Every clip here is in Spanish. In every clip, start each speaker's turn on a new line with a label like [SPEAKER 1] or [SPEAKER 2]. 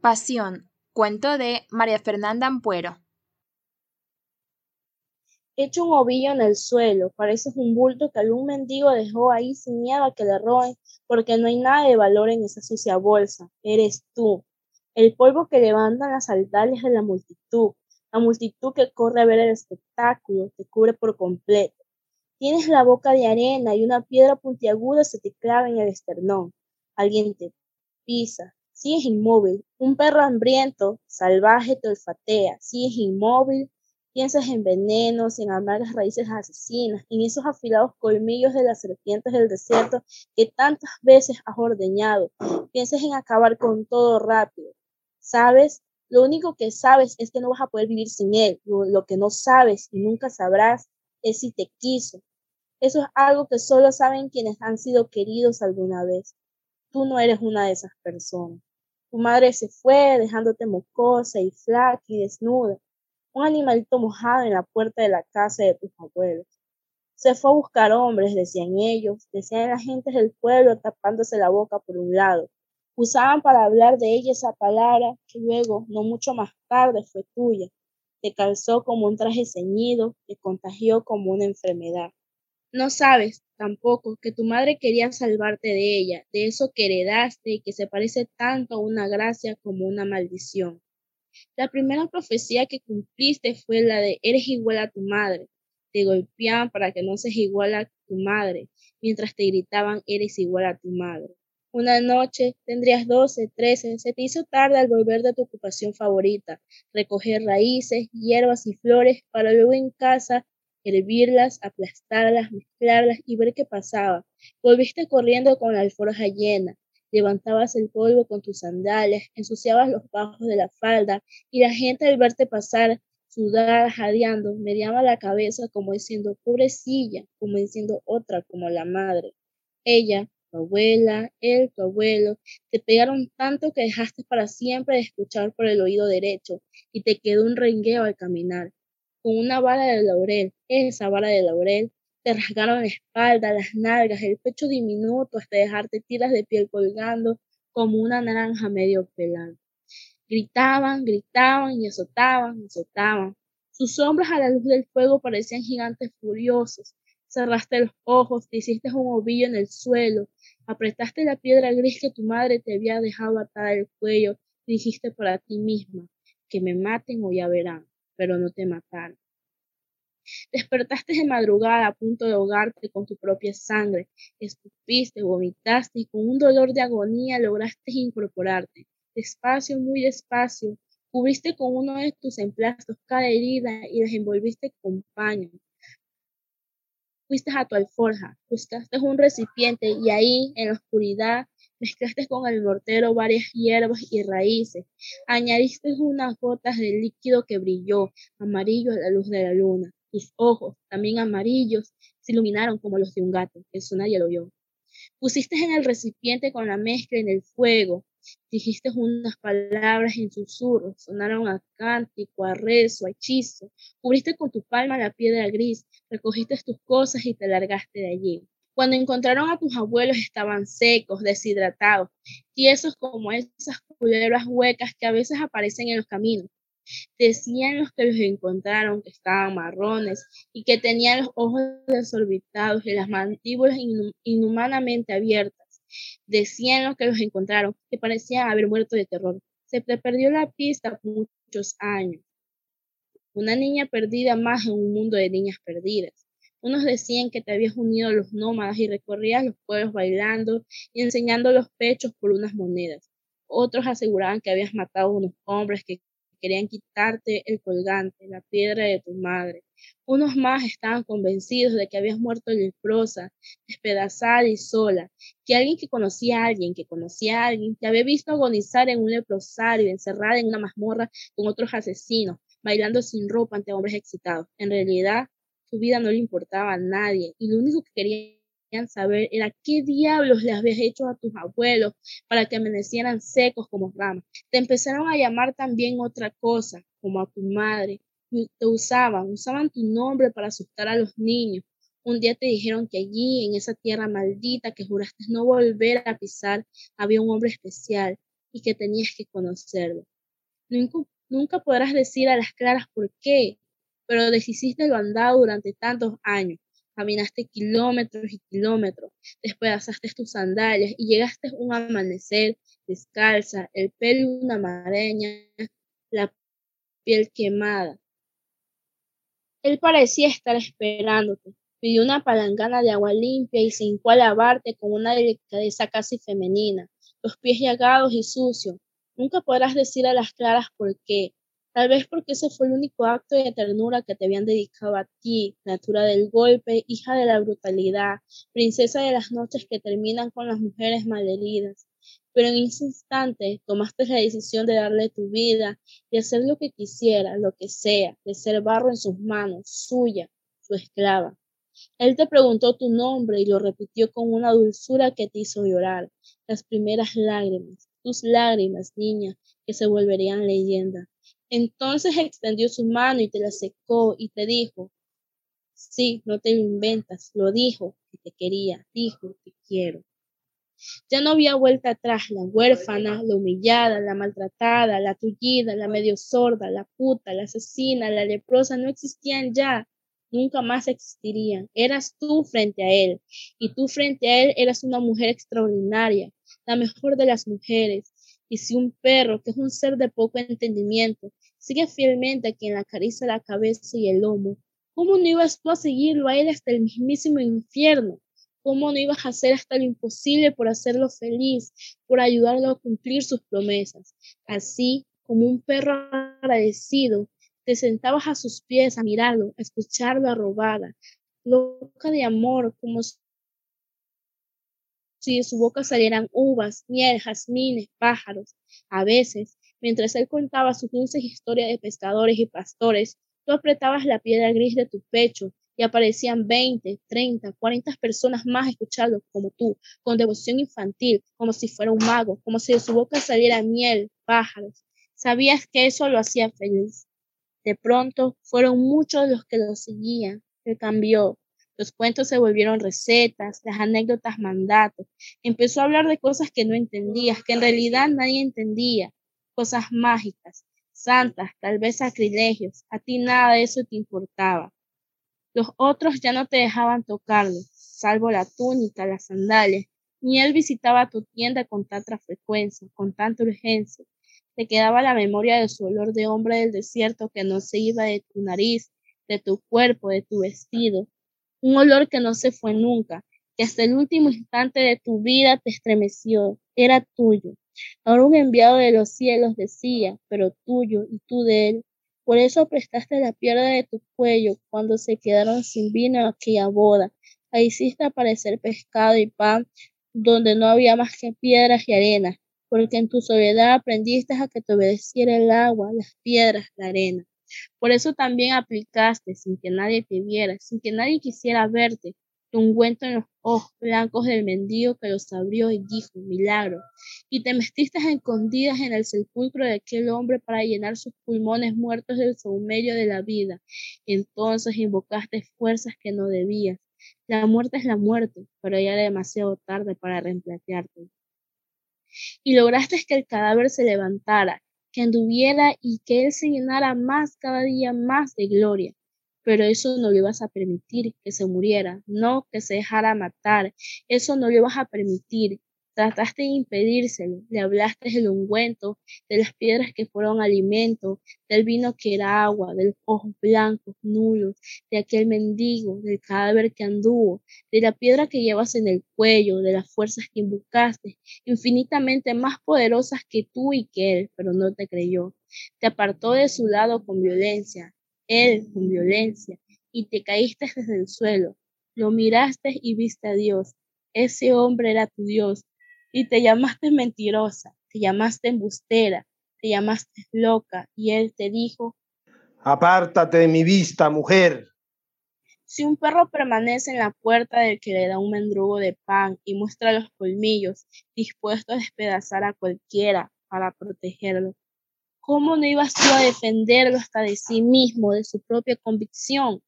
[SPEAKER 1] Pasión, cuento de María Fernanda Ampuero.
[SPEAKER 2] Hecho un ovillo en el suelo, pareces un bulto que algún mendigo dejó ahí sin miedo a que le roben, porque no hay nada de valor en esa sucia bolsa. Eres tú, el polvo que levantan las altares de la multitud, la multitud que corre a ver el espectáculo, te cubre por completo. Tienes la boca de arena y una piedra puntiaguda se te clava en el esternón. Alguien te pisa, Sigues inmóvil. Un perro hambriento, salvaje, te olfatea. Sigues inmóvil. Piensas en venenos, en amargas raíces asesinas, en esos afilados colmillos de las serpientes del desierto que tantas veces has ordeñado. Piensas en acabar con todo rápido. ¿Sabes? Lo único que sabes es que no vas a poder vivir sin él. Lo, lo que no sabes y nunca sabrás es si te quiso. Eso es algo que solo saben quienes han sido queridos alguna vez. Tú no eres una de esas personas. Tu madre se fue dejándote mocosa y flaca y desnuda, un animalito mojado en la puerta de la casa de tus abuelos. Se fue a buscar hombres, decían ellos, decían las gentes del pueblo tapándose la boca por un lado. Usaban para hablar de ella esa palabra que luego, no mucho más tarde, fue tuya. Te calzó como un traje ceñido, te contagió como una enfermedad. No sabes, tampoco que tu madre quería salvarte de ella, de eso que heredaste y que se parece tanto a una gracia como una maldición. La primera profecía que cumpliste fue la de eres igual a tu madre. Te golpeaban para que no seas igual a tu madre, mientras te gritaban eres igual a tu madre. Una noche, tendrías doce, trece, se te hizo tarde al volver de tu ocupación favorita, recoger raíces, hierbas y flores para luego en casa hervirlas, aplastarlas, mezclarlas y ver qué pasaba. Volviste corriendo con la alforja llena, levantabas el polvo con tus sandalias, ensuciabas los bajos de la falda y la gente al verte pasar, sudada, jadeando, mediaba la cabeza como diciendo, pobrecilla, como diciendo otra, como la madre. Ella, tu abuela, él, tu abuelo, te pegaron tanto que dejaste para siempre de escuchar por el oído derecho y te quedó un rengueo al caminar con una vara de laurel, esa vara de laurel, te rasgaron la espalda, las nalgas, el pecho diminuto hasta dejarte tiras de piel colgando como una naranja medio pelada. Gritaban, gritaban y azotaban, azotaban. Sus sombras a la luz del fuego parecían gigantes furiosos. Cerraste los ojos, te hiciste un ovillo en el suelo, apretaste la piedra gris que tu madre te había dejado atada al cuello dijiste para ti misma, que me maten o ya verán pero no te mataron. Despertaste de madrugada a punto de ahogarte con tu propia sangre, escupiste, vomitaste y con un dolor de agonía lograste incorporarte. Despacio, muy despacio, cubriste con uno de tus emplastos cada herida y las envolviste con paño. Fuiste a tu alforja, buscaste un recipiente y ahí, en la oscuridad, Mezclaste con el mortero varias hierbas y raíces. Añadiste unas gotas de líquido que brilló, amarillo a la luz de la luna. Tus ojos, también amarillos, se iluminaron como los de un gato. Eso nadie lo vio. Pusiste en el recipiente con la mezcla en el fuego. Dijiste unas palabras en susurro, sonaron a cántico, a rezo, a hechizo. Cubriste con tu palma la piedra gris, recogiste tus cosas y te largaste de allí. Cuando encontraron a tus abuelos estaban secos, deshidratados, tiesos como esas culebras huecas que a veces aparecen en los caminos. Decían los que los encontraron que estaban marrones y que tenían los ojos desorbitados y las mandíbulas inhumanamente abiertas. Decían los que los encontraron que parecían haber muerto de terror. Se perdió la pista muchos años. Una niña perdida más en un mundo de niñas perdidas. Unos decían que te habías unido a los nómadas y recorrías los pueblos bailando y enseñando los pechos por unas monedas. Otros aseguraban que habías matado a unos hombres que querían quitarte el colgante, la piedra de tu madre. Unos más estaban convencidos de que habías muerto leprosa, despedazada y sola, que alguien que conocía a alguien, que conocía a alguien, te había visto agonizar en un leprosario, encerrada en una mazmorra con otros asesinos, bailando sin ropa ante hombres excitados. En realidad, su vida no le importaba a nadie y lo único que querían saber era qué diablos le habías hecho a tus abuelos para que amanecieran secos como ramas. Te empezaron a llamar también otra cosa, como a tu madre. Te usaban, usaban tu nombre para asustar a los niños. Un día te dijeron que allí, en esa tierra maldita que juraste no volver a pisar, había un hombre especial, y que tenías que conocerlo. Nunca, podrás decir a las claras por qué, pero deshiciste lo andado durante tantos años. Caminaste kilómetros y kilómetros, despedazaste tus sandalias y llegaste un amanecer descalza, el pelo una maraña, la piel quemada. Él parecía estar esperándote. Pidió una palangana de agua limpia y se hincó a lavarte con una delicadeza casi femenina, los pies llagados y sucios. Nunca podrás decir a las claras por qué. Tal vez porque ese fue el único acto de ternura que te habían dedicado a ti, natura del golpe, hija de la brutalidad, princesa de las noches que terminan con las mujeres malheridas. Pero en ese instante tomaste la decisión de darle tu vida y hacer lo que quisiera, lo que sea, de ser barro en sus manos, suya, su esclava. Él te preguntó tu nombre y lo repitió con una dulzura que te hizo llorar, las primeras lágrimas, tus lágrimas, niña, que se volverían leyenda. Entonces extendió su mano y te la secó y te dijo, sí, no te lo inventas, lo dijo, que te quería, dijo, te quiero. Ya no había vuelta atrás, la huérfana, la humillada, la maltratada, la tullida, la medio sorda, la puta, la asesina, la leprosa, no existían ya, nunca más existirían. Eras tú frente a él, y tú frente a él eras una mujer extraordinaria, la mejor de las mujeres. Y si un perro, que es un ser de poco entendimiento, Sigue fielmente a quien le acaricia la cabeza y el lomo. ¿Cómo no ibas tú a seguirlo a él hasta el mismísimo infierno? ¿Cómo no ibas a hacer hasta lo imposible por hacerlo feliz, por ayudarlo a cumplir sus promesas? Así como un perro agradecido, te sentabas a sus pies a mirarlo, a escucharlo arrobada, loca de amor, como si de su boca salieran uvas, miel, jazmines, pájaros. A veces Mientras él contaba sus dulces historias de pescadores y pastores, tú apretabas la piedra gris de tu pecho y aparecían 20, 30, 40 personas más escuchando como tú, con devoción infantil, como si fuera un mago, como si de su boca saliera miel, pájaros. Sabías que eso lo hacía feliz. De pronto fueron muchos los que lo seguían. Él cambió. Los cuentos se volvieron recetas, las anécdotas mandatos. Empezó a hablar de cosas que no entendías, que en realidad nadie entendía cosas mágicas, santas, tal vez sacrilegios. A ti nada de eso te importaba. Los otros ya no te dejaban tocarlo, salvo la túnica, las sandalias. Ni él visitaba tu tienda con tanta frecuencia, con tanta urgencia. Te quedaba la memoria de su olor de hombre del desierto que no se iba de tu nariz, de tu cuerpo, de tu vestido. Un olor que no se fue nunca, que hasta el último instante de tu vida te estremeció. Era tuyo, Ahora un enviado de los cielos decía, pero tuyo y tú de él. Por eso prestaste la pierna de tu cuello cuando se quedaron sin vino aquella boda. Ahí hiciste aparecer pescado y pan donde no había más que piedras y arena, porque en tu soledad aprendiste a que te obedeciera el agua, las piedras, la arena. Por eso también aplicaste, sin que nadie te viera, sin que nadie quisiera verte, ungüento en los ojos blancos del mendigo que los abrió y dijo, milagro. Y te metiste escondidas en el sepulcro de aquel hombre para llenar sus pulmones muertos del saumerio de la vida. Entonces invocaste fuerzas que no debías. La muerte es la muerte, pero ya era demasiado tarde para reemplazarte. Y lograste que el cadáver se levantara, que anduviera y que él se llenara más cada día más de gloria pero eso no le ibas a permitir que se muriera, no que se dejara matar, eso no le ibas a permitir. Trataste de impedírselo, le hablaste del ungüento, de las piedras que fueron alimento, del vino que era agua, de los ojos blancos, nulos, de aquel mendigo, del cadáver que anduvo, de la piedra que llevas en el cuello, de las fuerzas que invocaste, infinitamente más poderosas que tú y que él, pero no te creyó. Te apartó de su lado con violencia, él con violencia, y te caíste desde el suelo. Lo miraste y viste a Dios. Ese hombre era tu Dios. Y te llamaste mentirosa, te llamaste embustera, te llamaste loca. Y él te dijo,
[SPEAKER 3] Apártate de mi vista, mujer.
[SPEAKER 2] Si un perro permanece en la puerta del que le da un mendrugo de pan y muestra los colmillos, dispuesto a despedazar a cualquiera para protegerlo, ¿Cómo no ibas tú a defenderlo hasta de sí mismo, de su propia convicción?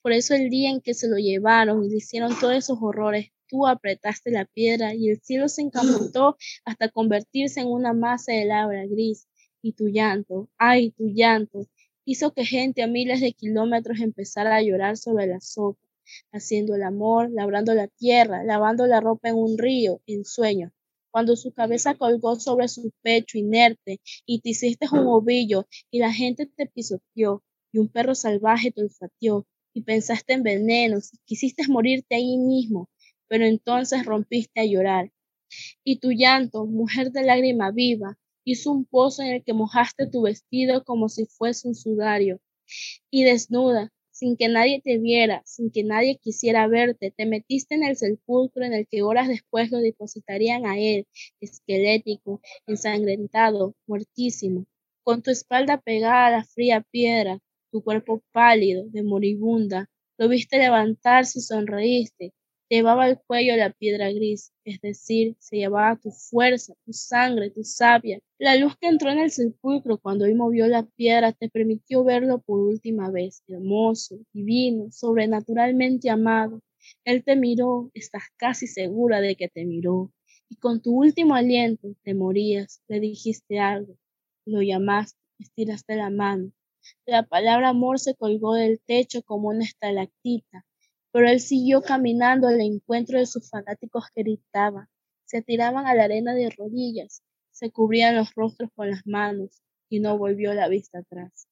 [SPEAKER 2] Por eso el día en que se lo llevaron y le hicieron todos esos horrores, tú apretaste la piedra y el cielo se encamotó hasta convertirse en una masa de lava gris. Y tu llanto, ay, tu llanto, hizo que gente a miles de kilómetros empezara a llorar sobre la sopa, haciendo el amor, labrando la tierra, lavando la ropa en un río, en sueños. Cuando su cabeza colgó sobre su pecho inerte y te hiciste un ovillo y la gente te pisoteó y un perro salvaje te olfateó y pensaste en venenos y quisiste morirte ahí mismo, pero entonces rompiste a llorar. Y tu llanto, mujer de lágrima viva, hizo un pozo en el que mojaste tu vestido como si fuese un sudario. Y desnuda, sin que nadie te viera, sin que nadie quisiera verte, te metiste en el sepulcro en el que horas después lo depositarían a él, esquelético, ensangrentado, muertísimo, con tu espalda pegada a la fría piedra, tu cuerpo pálido, de moribunda. Lo viste levantarse y sonreíste, llevaba al cuello la piedra gris, es decir, se llevaba tu fuerza, tu sangre, tu sabia. La luz que entró en el sepulcro cuando él movió la piedra te permitió verlo por última vez, hermoso, divino, sobrenaturalmente amado. Él te miró, estás casi segura de que te miró, y con tu último aliento te morías, le dijiste algo, lo llamaste, estiraste la mano. La palabra amor se colgó del techo como una estalactita, pero él siguió caminando al encuentro de sus fanáticos que gritaban, se tiraban a la arena de rodillas, se cubrían los rostros con las manos y no volvió la vista atrás.